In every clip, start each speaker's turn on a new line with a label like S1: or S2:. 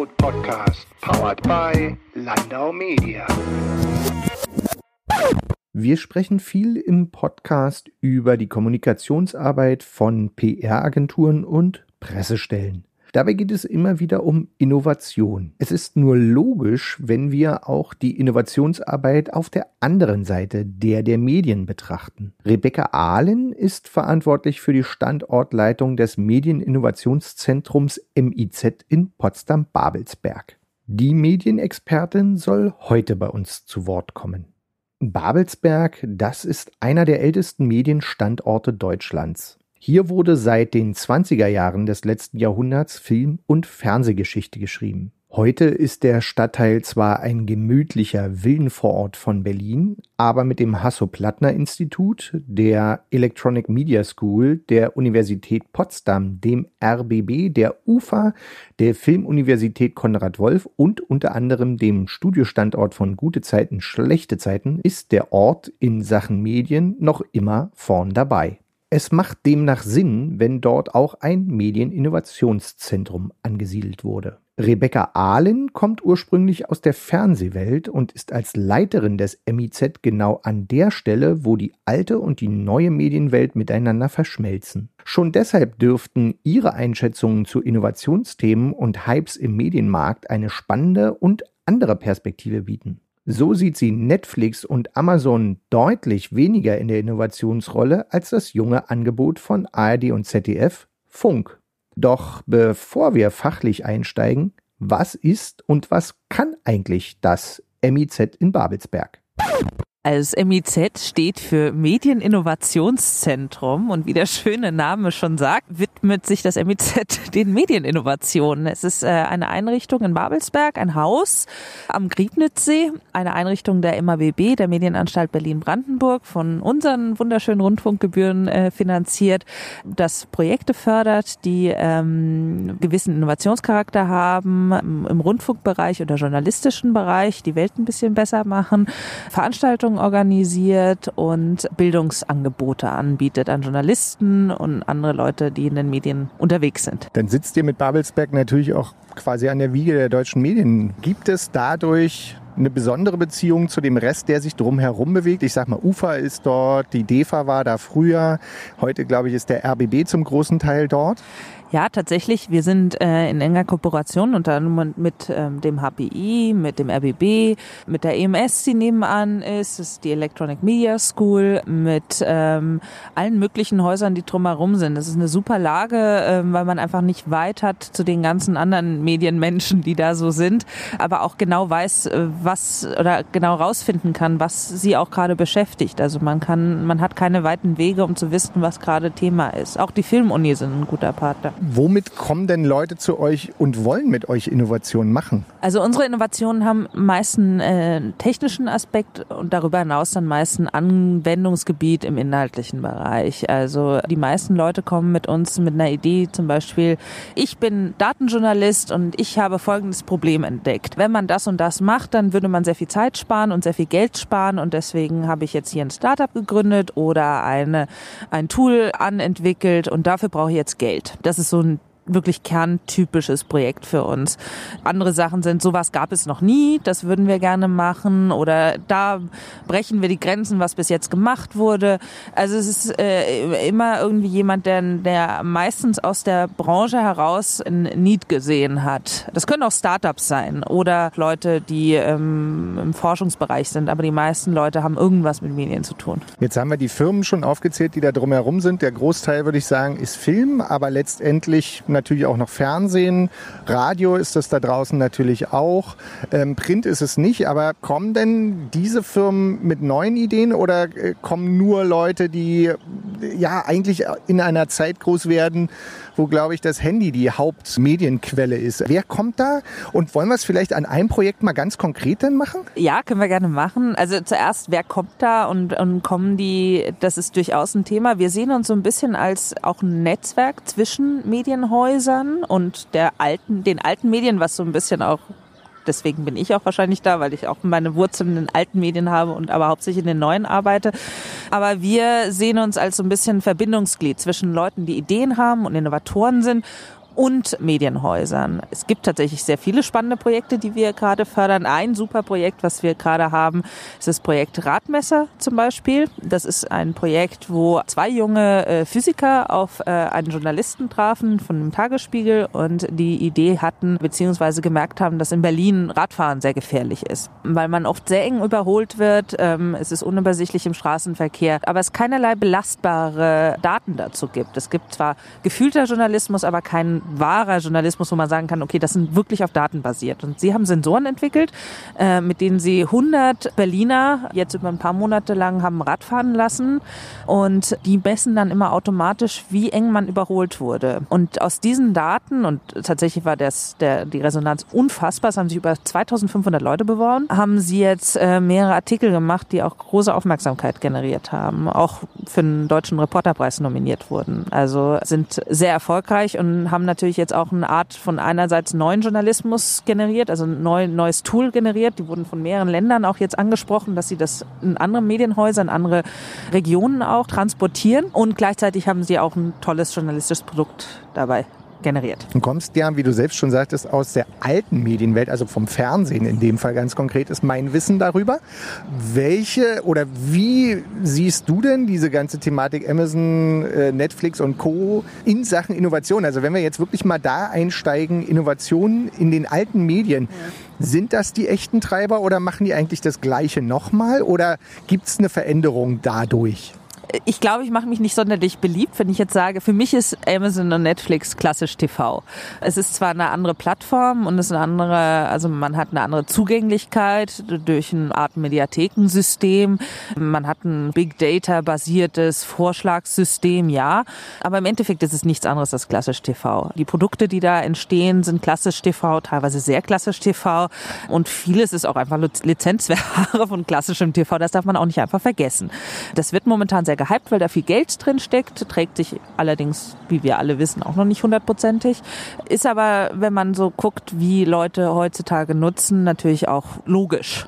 S1: Input Podcast, powered by Landau Media.
S2: Wir sprechen viel im Podcast über die Kommunikationsarbeit von PR-Agenturen und Pressestellen. Dabei geht es immer wieder um Innovation. Es ist nur logisch, wenn wir auch die Innovationsarbeit auf der anderen Seite, der der Medien betrachten. Rebecca Ahlen ist verantwortlich für die Standortleitung des Medieninnovationszentrums MIZ in Potsdam-Babelsberg. Die Medienexpertin soll heute bei uns zu Wort kommen. Babelsberg, das ist einer der ältesten Medienstandorte Deutschlands. Hier wurde seit den 20er Jahren des letzten Jahrhunderts Film- und Fernsehgeschichte geschrieben. Heute ist der Stadtteil zwar ein gemütlicher Villenvorort von Berlin, aber mit dem Hasso-Plattner-Institut, der Electronic Media School, der Universität Potsdam, dem RBB, der UFA, der Filmuniversität Konrad Wolf und unter anderem dem Studiostandort von Gute Zeiten, Schlechte Zeiten ist der Ort in Sachen Medien noch immer vorn dabei. Es macht demnach Sinn, wenn dort auch ein Medieninnovationszentrum angesiedelt wurde. Rebecca Ahlen kommt ursprünglich aus der Fernsehwelt und ist als Leiterin des MIZ genau an der Stelle, wo die alte und die neue Medienwelt miteinander verschmelzen. Schon deshalb dürften ihre Einschätzungen zu Innovationsthemen und Hypes im Medienmarkt eine spannende und andere Perspektive bieten. So sieht sie Netflix und Amazon deutlich weniger in der Innovationsrolle als das junge Angebot von ARD und ZDF Funk. Doch bevor wir fachlich einsteigen, was ist und was kann eigentlich das MIZ in Babelsberg?
S3: Als MIZ steht für Medieninnovationszentrum und wie der schöne Name schon sagt, widmet sich das MIZ den Medieninnovationen. Es ist äh, eine Einrichtung in Babelsberg, ein Haus am Griebnitzsee, eine Einrichtung der MABB, der Medienanstalt Berlin-Brandenburg, von unseren wunderschönen Rundfunkgebühren äh, finanziert, das Projekte fördert, die ähm, gewissen Innovationscharakter haben, im Rundfunkbereich oder journalistischen Bereich, die Welt ein bisschen besser machen, Veranstaltungen Veranstaltungen organisiert und Bildungsangebote anbietet an Journalisten und andere Leute, die in den Medien unterwegs sind.
S2: Dann sitzt ihr mit Babelsberg natürlich auch quasi an der Wiege der deutschen Medien. Gibt es dadurch eine besondere Beziehung zu dem Rest, der sich drumherum bewegt. Ich sag mal, UFA ist dort, die DEFA war da früher. Heute, glaube ich, ist der RBB zum großen Teil dort.
S3: Ja, tatsächlich. Wir sind äh, in enger Kooperation unter anderem mit ähm, dem HPI, mit dem RBB, mit der EMS, die nebenan ist, ist die Electronic Media School, mit ähm, allen möglichen Häusern, die drumherum sind. Das ist eine super Lage, äh, weil man einfach nicht weit hat zu den ganzen anderen Medienmenschen, die da so sind, aber auch genau weiß, äh, was oder genau rausfinden kann, was sie auch gerade beschäftigt. Also man kann, man hat keine weiten Wege, um zu wissen, was gerade Thema ist. Auch die Filmuni sind ein guter Partner.
S2: Womit kommen denn Leute zu euch und wollen mit euch Innovationen machen?
S3: Also unsere Innovationen haben meist einen äh, technischen Aspekt und darüber hinaus dann meist ein Anwendungsgebiet im inhaltlichen Bereich. Also die meisten Leute kommen mit uns mit einer Idee, zum Beispiel, ich bin Datenjournalist und ich habe folgendes Problem entdeckt. Wenn man das und das macht, dann würde man sehr viel Zeit sparen und sehr viel Geld sparen und deswegen habe ich jetzt hier ein Startup gegründet oder eine, ein Tool anentwickelt und dafür brauche ich jetzt Geld. Das ist so ein wirklich kerntypisches Projekt für uns. Andere Sachen sind, sowas gab es noch nie, das würden wir gerne machen oder da brechen wir die Grenzen, was bis jetzt gemacht wurde. Also es ist äh, immer irgendwie jemand, der, der meistens aus der Branche heraus ein Need gesehen hat. Das können auch Startups sein oder Leute, die ähm, im Forschungsbereich sind, aber die meisten Leute haben irgendwas mit Medien zu tun.
S2: Jetzt haben wir die Firmen schon aufgezählt, die da drumherum sind. Der Großteil, würde ich sagen, ist Film, aber letztendlich natürlich auch noch Fernsehen. Radio ist das da draußen natürlich auch. Ähm, Print ist es nicht. Aber kommen denn diese Firmen mit neuen Ideen oder äh, kommen nur Leute, die ja eigentlich in einer Zeit groß werden, wo, glaube ich, das Handy die Hauptmedienquelle ist. Wer kommt da? Und wollen wir es vielleicht an einem Projekt mal ganz konkret dann machen?
S3: Ja, können wir gerne machen. Also zuerst, wer kommt da und, und kommen die, das ist durchaus ein Thema. Wir sehen uns so ein bisschen als auch ein Netzwerk zwischen Medienhäusern und der alten, den alten Medien, was so ein bisschen auch deswegen bin ich auch wahrscheinlich da, weil ich auch meine Wurzeln in alten Medien habe und aber hauptsächlich in den neuen arbeite. Aber wir sehen uns als so ein bisschen Verbindungsglied zwischen Leuten, die Ideen haben und Innovatoren sind und Medienhäusern. Es gibt tatsächlich sehr viele spannende Projekte, die wir gerade fördern. Ein super Projekt, was wir gerade haben, ist das Projekt Radmesser zum Beispiel. Das ist ein Projekt, wo zwei junge äh, Physiker auf äh, einen Journalisten trafen von dem Tagesspiegel und die Idee hatten, beziehungsweise gemerkt haben, dass in Berlin Radfahren sehr gefährlich ist, weil man oft sehr eng überholt wird. Ähm, es ist unübersichtlich im Straßenverkehr, aber es keinerlei belastbare Daten dazu gibt. Es gibt zwar gefühlter Journalismus, aber keinen wahrer Journalismus, wo man sagen kann, okay, das sind wirklich auf Daten basiert. Und sie haben Sensoren entwickelt, äh, mit denen sie 100 Berliner jetzt über ein paar Monate lang haben Radfahren lassen und die messen dann immer automatisch, wie eng man überholt wurde. Und aus diesen Daten, und tatsächlich war das, der, die Resonanz unfassbar, es haben sich über 2500 Leute beworben, haben sie jetzt äh, mehrere Artikel gemacht, die auch große Aufmerksamkeit generiert haben, auch für den Deutschen Reporterpreis nominiert wurden. Also sind sehr erfolgreich und haben natürlich jetzt auch eine Art von einerseits neuen Journalismus generiert, also ein neu, neues Tool generiert. Die wurden von mehreren Ländern auch jetzt angesprochen, dass sie das in andere Medienhäuser, in andere Regionen auch transportieren. Und gleichzeitig haben sie auch ein tolles journalistisches Produkt dabei generiert.
S2: Du kommst ja, wie du selbst schon sagtest, aus der alten Medienwelt, also vom Fernsehen in dem Fall ganz konkret, ist mein Wissen darüber. Welche oder wie siehst du denn diese ganze Thematik Amazon, äh, Netflix und Co. in Sachen Innovation? Also wenn wir jetzt wirklich mal da einsteigen, Innovationen in den alten Medien, ja. sind das die echten Treiber oder machen die eigentlich das Gleiche nochmal oder gibt es eine Veränderung dadurch?
S3: Ich glaube, ich mache mich nicht sonderlich beliebt, wenn ich jetzt sage, für mich ist Amazon und Netflix klassisch TV. Es ist zwar eine andere Plattform und es ist eine andere, also man hat eine andere Zugänglichkeit durch eine Art Mediathekensystem. Man hat ein Big Data basiertes Vorschlagssystem, ja. Aber im Endeffekt ist es nichts anderes als klassisch TV. Die Produkte, die da entstehen, sind klassisch TV, teilweise sehr klassisch TV und vieles ist auch einfach Lizenzware von klassischem TV. Das darf man auch nicht einfach vergessen. Das wird momentan sehr gehypt, weil da viel Geld drin steckt, trägt sich allerdings, wie wir alle wissen, auch noch nicht hundertprozentig. Ist aber, wenn man so guckt, wie Leute heutzutage nutzen, natürlich auch logisch.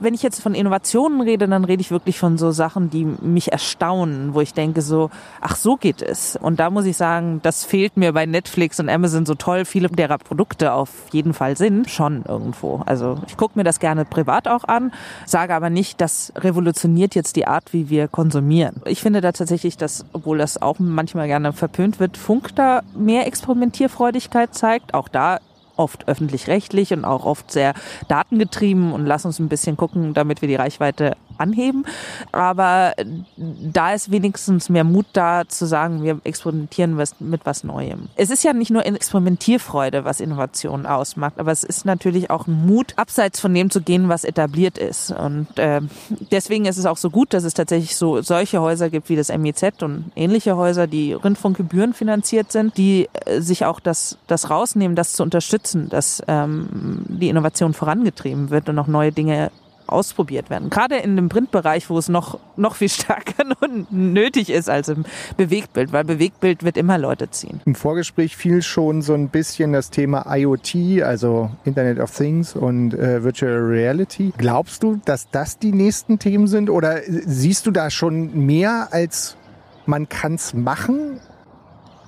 S3: Wenn ich jetzt von Innovationen rede, dann rede ich wirklich von so Sachen, die mich erstaunen, wo ich denke so, ach so geht es. Und da muss ich sagen, das fehlt mir bei Netflix und Amazon so toll. Viele derer Produkte auf jeden Fall sind schon irgendwo. Also ich gucke mir das gerne privat auch an, sage aber nicht, das revolutioniert jetzt die Art, wie wir konsumieren. Ich finde da tatsächlich, dass, obwohl das auch manchmal gerne verpönt wird, Funk da mehr Experimentierfreudigkeit zeigt. Auch da oft öffentlich-rechtlich und auch oft sehr datengetrieben. Und lass uns ein bisschen gucken, damit wir die Reichweite anheben. Aber da ist wenigstens mehr Mut da zu sagen, wir experimentieren mit was Neuem. Es ist ja nicht nur Experimentierfreude, was Innovation ausmacht, aber es ist natürlich auch ein Mut, abseits von dem zu gehen, was etabliert ist. Und äh, deswegen ist es auch so gut, dass es tatsächlich so solche Häuser gibt wie das MIZ und ähnliche Häuser, die Rundfunkgebühren finanziert sind, die äh, sich auch das, das rausnehmen, das zu unterstützen, dass ähm, die Innovation vorangetrieben wird und auch neue Dinge ausprobiert werden. Gerade in dem Printbereich, wo es noch, noch viel stärker nötig ist als im Bewegtbild, weil Bewegtbild wird immer Leute ziehen.
S2: Im Vorgespräch fiel schon so ein bisschen das Thema IoT, also Internet of Things und äh, Virtual Reality. Glaubst du, dass das die nächsten Themen sind oder siehst du da schon mehr als man kann es machen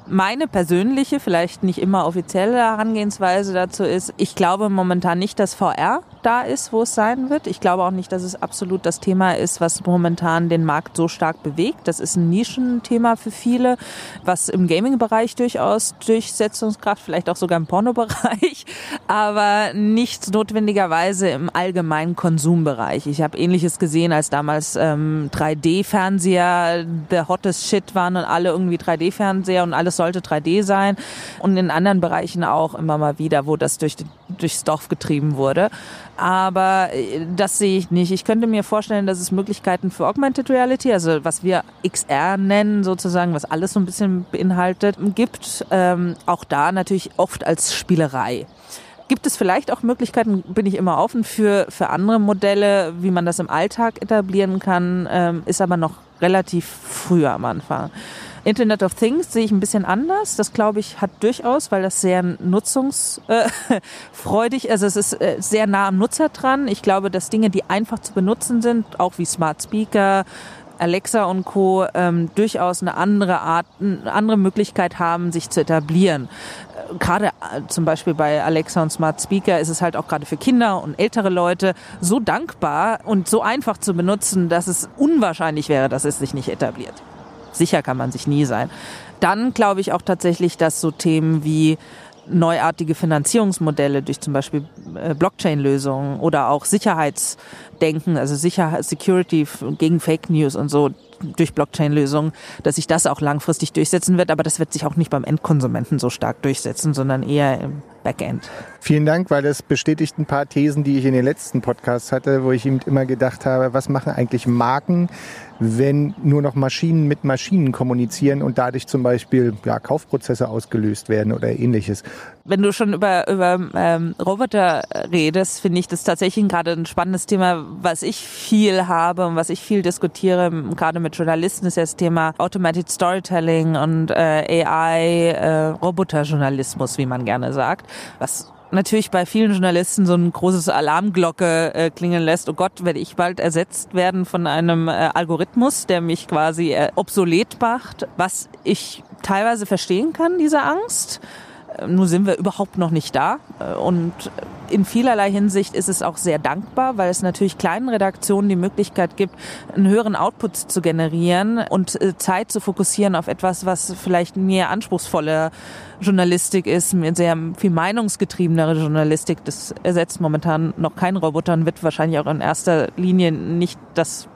S3: meine persönliche, vielleicht nicht immer offizielle Herangehensweise dazu ist, ich glaube momentan nicht, dass VR da ist, wo es sein wird. Ich glaube auch nicht, dass es absolut das Thema ist, was momentan den Markt so stark bewegt. Das ist ein Nischenthema für viele, was im Gaming-Bereich durchaus Durchsetzungskraft, vielleicht auch sogar im Pornobereich, aber nicht notwendigerweise im allgemeinen Konsumbereich. Ich habe ähnliches gesehen, als damals ähm, 3D-Fernseher the hottest shit waren und alle irgendwie 3D-Fernseher und alles sollte 3D sein und in anderen Bereichen auch immer mal wieder, wo das durch, durchs Dorf getrieben wurde. Aber äh, das sehe ich nicht. Ich könnte mir vorstellen, dass es Möglichkeiten für Augmented Reality, also was wir XR nennen sozusagen, was alles so ein bisschen beinhaltet, gibt. Ähm, auch da natürlich oft als Spielerei. Gibt es vielleicht auch Möglichkeiten, bin ich immer offen für, für andere Modelle, wie man das im Alltag etablieren kann, ähm, ist aber noch relativ früh am Anfang. Internet of Things sehe ich ein bisschen anders. Das glaube ich hat durchaus, weil das sehr nutzungsfreudig, also es ist äh, sehr nah am Nutzer dran. Ich glaube, dass Dinge, die einfach zu benutzen sind, auch wie Smart Speaker, Alexa und Co. Ähm, durchaus eine andere Art, eine andere Möglichkeit haben, sich zu etablieren. Äh, gerade äh, zum Beispiel bei Alexa und Smart Speaker ist es halt auch gerade für Kinder und ältere Leute so dankbar und so einfach zu benutzen, dass es unwahrscheinlich wäre, dass es sich nicht etabliert. Sicher kann man sich nie sein. Dann glaube ich auch tatsächlich, dass so Themen wie neuartige Finanzierungsmodelle durch zum Beispiel äh, Blockchain-Lösungen oder auch Sicherheitsdenken, also Sicherheit, Security gegen Fake News und so durch Blockchain-Lösungen, dass sich das auch langfristig durchsetzen wird. Aber das wird sich auch nicht beim Endkonsumenten so stark durchsetzen, sondern eher im Backend.
S2: Vielen Dank, weil das bestätigt ein paar Thesen, die ich in den letzten Podcasts hatte, wo ich eben immer gedacht habe, was machen eigentlich Marken, wenn nur noch Maschinen mit Maschinen kommunizieren und dadurch zum Beispiel ja, Kaufprozesse ausgelöst werden oder ähnliches.
S3: Wenn du schon über, über ähm, Roboter redest, finde ich das tatsächlich gerade ein spannendes Thema, was ich viel habe und was ich viel diskutiere, gerade mit Journalisten, ist ja das Thema Automated Storytelling und äh, AI, äh, Roboterjournalismus, wie man gerne sagt was natürlich bei vielen Journalisten so ein großes Alarmglocke äh, klingen lässt. Oh Gott, werde ich bald ersetzt werden von einem äh, Algorithmus, der mich quasi äh, obsolet macht, was ich teilweise verstehen kann, diese Angst. Äh, nun sind wir überhaupt noch nicht da. Äh, und in vielerlei Hinsicht ist es auch sehr dankbar, weil es natürlich kleinen Redaktionen die Möglichkeit gibt, einen höheren Output zu generieren und äh, Zeit zu fokussieren auf etwas, was vielleicht mehr anspruchsvolle Journalistik ist, sehr viel meinungsgetriebenere Journalistik. Das ersetzt momentan noch kein Roboter und wird wahrscheinlich auch in erster Linie nicht das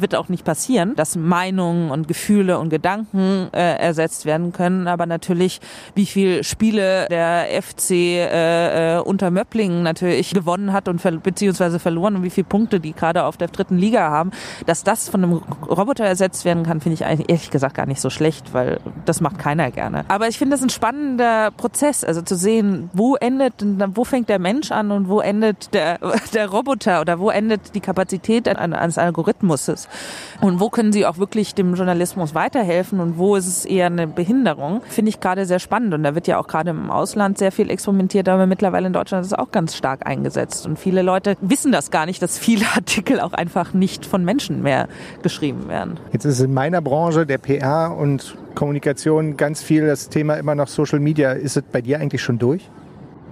S3: wird auch nicht passieren, dass Meinungen und Gefühle und Gedanken äh, ersetzt werden können. Aber natürlich, wie viel Spiele der FC äh, äh, unter Möpplingen natürlich gewonnen hat und ver beziehungsweise verloren und wie viele Punkte die gerade auf der dritten Liga haben, dass das von einem Roboter ersetzt werden kann, finde ich eigentlich ehrlich gesagt gar nicht so schlecht, weil das macht keiner gerne. Aber ich finde das ein spannender Prozess, also zu sehen, wo endet, wo fängt der Mensch an und wo endet der, der Roboter oder wo endet die Kapazität eines Algorithmus ist. Und wo können sie auch wirklich dem Journalismus weiterhelfen und wo ist es eher eine Behinderung, finde ich gerade sehr spannend. Und da wird ja auch gerade im Ausland sehr viel experimentiert, aber mittlerweile in Deutschland ist es auch ganz stark eingesetzt. Und viele Leute wissen das gar nicht, dass viele Artikel auch einfach nicht von Menschen mehr geschrieben werden.
S2: Jetzt ist in meiner Branche der PR und Kommunikation ganz viel das Thema immer noch Social Media. Ist es bei dir eigentlich schon durch?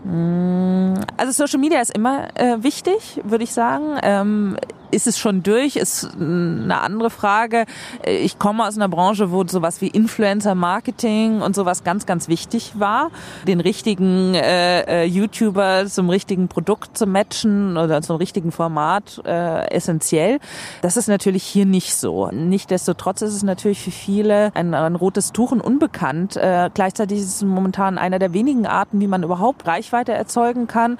S3: Mm, also Social Media ist immer äh, wichtig, würde ich sagen. Ähm, ist es schon durch? Ist eine andere Frage. Ich komme aus einer Branche, wo sowas wie Influencer-Marketing und sowas ganz, ganz wichtig war. Den richtigen äh, äh, YouTuber zum richtigen Produkt zu matchen oder zum richtigen Format äh, essentiell. Das ist natürlich hier nicht so. Nichtsdestotrotz ist es natürlich für viele ein, ein rotes Tuch und unbekannt. Äh, gleichzeitig ist es momentan einer der wenigen Arten, wie man überhaupt Reichweite erzeugen kann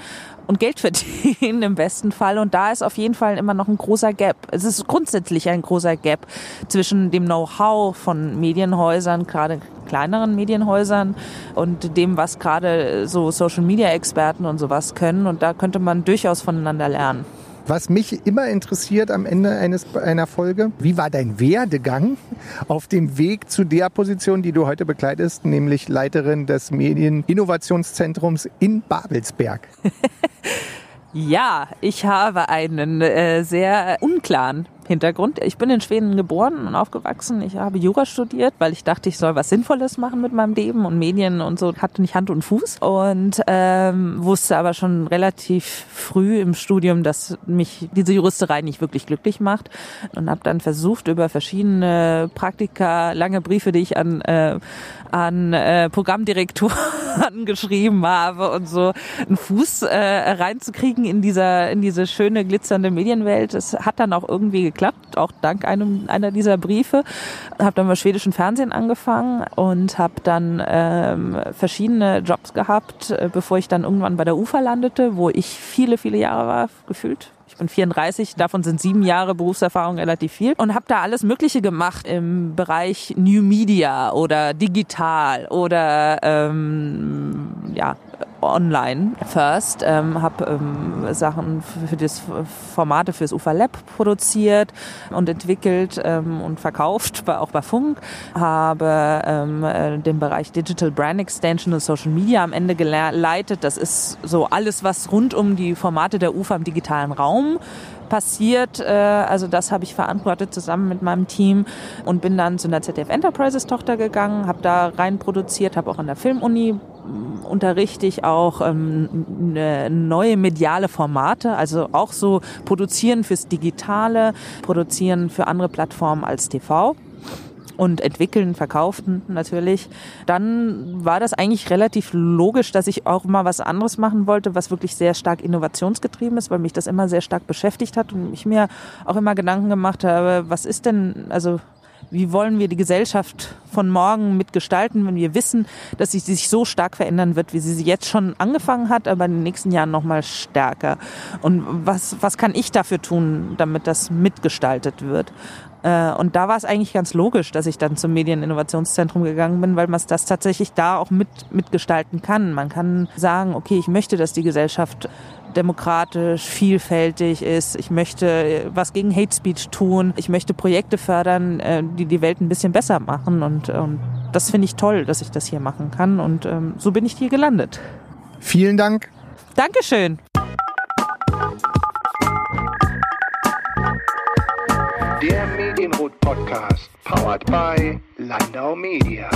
S3: und Geld verdienen im besten Fall. Und da ist auf jeden Fall immer noch ein großer Gap. Es ist grundsätzlich ein großer Gap zwischen dem Know-how von Medienhäusern, gerade kleineren Medienhäusern und dem, was gerade so Social-Media-Experten und sowas können. Und da könnte man durchaus voneinander lernen.
S2: Was mich immer interessiert am Ende eines, einer Folge, wie war dein Werdegang auf dem Weg zu der Position, die du heute bekleidest, nämlich Leiterin des Medieninnovationszentrums in Babelsberg?
S3: ja, ich habe einen äh, sehr unklaren Hintergrund. Ich bin in Schweden geboren und aufgewachsen. Ich habe Jura studiert, weil ich dachte, ich soll was Sinnvolles machen mit meinem Leben und Medien und so hatte nicht Hand und Fuß und ähm, wusste aber schon relativ früh im Studium, dass mich diese Juristerei nicht wirklich glücklich macht und habe dann versucht über verschiedene Praktika, lange Briefe, die ich an äh, an äh, Programmdirektoren geschrieben habe und so einen Fuß äh, reinzukriegen in dieser in diese schöne glitzernde Medienwelt. Das hat dann auch irgendwie geklappt geklappt, auch dank einem einer dieser Briefe. Habe dann beim schwedischen Fernsehen angefangen und habe dann ähm, verschiedene Jobs gehabt, äh, bevor ich dann irgendwann bei der UFA landete, wo ich viele, viele Jahre war, gefühlt ich bin 34, davon sind sieben Jahre Berufserfahrung relativ viel und habe da alles Mögliche gemacht im Bereich New Media oder digital oder ähm, ja online first, ähm, habe ähm, Sachen für das Formate fürs UFA Lab produziert und entwickelt ähm, und verkauft, auch bei Funk, habe ähm, äh, den Bereich Digital Brand Extension und Social Media am Ende geleitet. Das ist so alles, was rund um die Formate der UFA im digitalen Raum passiert. Äh, also das habe ich verantwortet zusammen mit meinem Team und bin dann zu einer ZDF Enterprises Tochter gegangen, habe da rein produziert, habe auch an der Filmuni unterrichte ich auch ähm, ne, neue mediale Formate, also auch so produzieren fürs Digitale, produzieren für andere Plattformen als TV und entwickeln, verkauften natürlich. Dann war das eigentlich relativ logisch, dass ich auch mal was anderes machen wollte, was wirklich sehr stark innovationsgetrieben ist, weil mich das immer sehr stark beschäftigt hat und ich mir auch immer Gedanken gemacht habe, was ist denn, also wie wollen wir die Gesellschaft von morgen mitgestalten, wenn wir wissen, dass sie sich so stark verändern wird, wie sie sie jetzt schon angefangen hat, aber in den nächsten Jahren noch mal stärker. Und was, was kann ich dafür tun, damit das mitgestaltet wird? Äh, und da war es eigentlich ganz logisch, dass ich dann zum Medieninnovationszentrum gegangen bin, weil man das tatsächlich da auch mit, mitgestalten kann. Man kann sagen, okay, ich möchte, dass die Gesellschaft demokratisch, vielfältig ist. Ich möchte äh, was gegen Hate Speech tun. Ich möchte Projekte fördern, äh, die die Welt ein bisschen besser machen. Und, und das finde ich toll, dass ich das hier machen kann. Und ähm, so bin ich hier gelandet.
S2: Vielen Dank.
S3: Dankeschön.
S1: Der Medienrot Podcast, powered by Landau Media.